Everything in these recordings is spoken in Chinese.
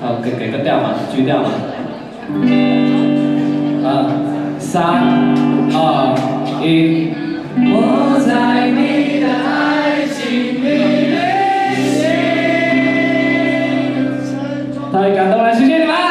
好，给给个调嘛句调嘛。啊，三二一。我在你的爱情里旅行。太感动了，谢谢你们。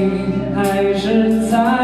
你还是在。